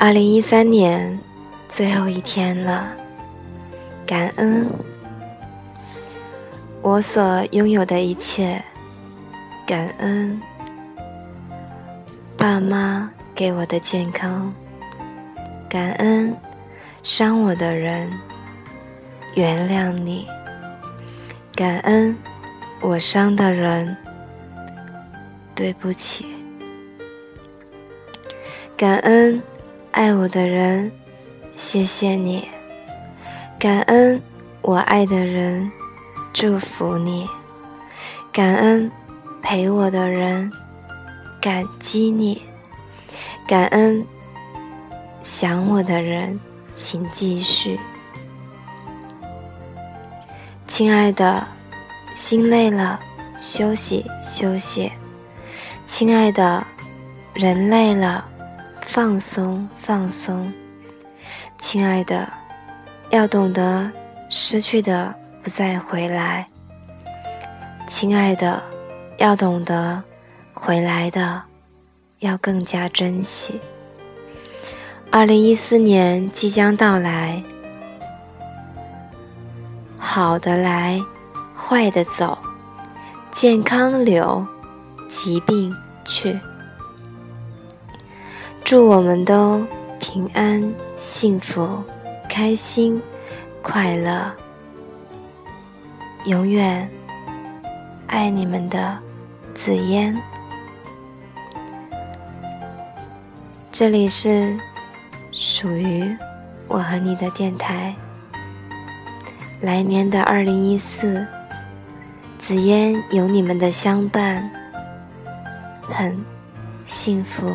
二零一三年最后一天了，感恩。我所拥有的一切，感恩。爸妈给我的健康，感恩伤我的人，原谅你，感恩我伤的人，对不起，感恩。爱我的人，谢谢你；感恩我爱的人，祝福你；感恩陪我的人，感激你；感恩想我的人，请继续。亲爱的，心累了，休息休息；亲爱的，人累了。放松，放松，亲爱的，要懂得失去的不再回来。亲爱的，要懂得回来的要更加珍惜。二零一四年即将到来，好的来，坏的走，健康留，疾病去。祝我们都平安、幸福、开心、快乐，永远爱你们的紫嫣。这里是属于我和你的电台。来年的二零一四，紫嫣有你们的相伴，很幸福。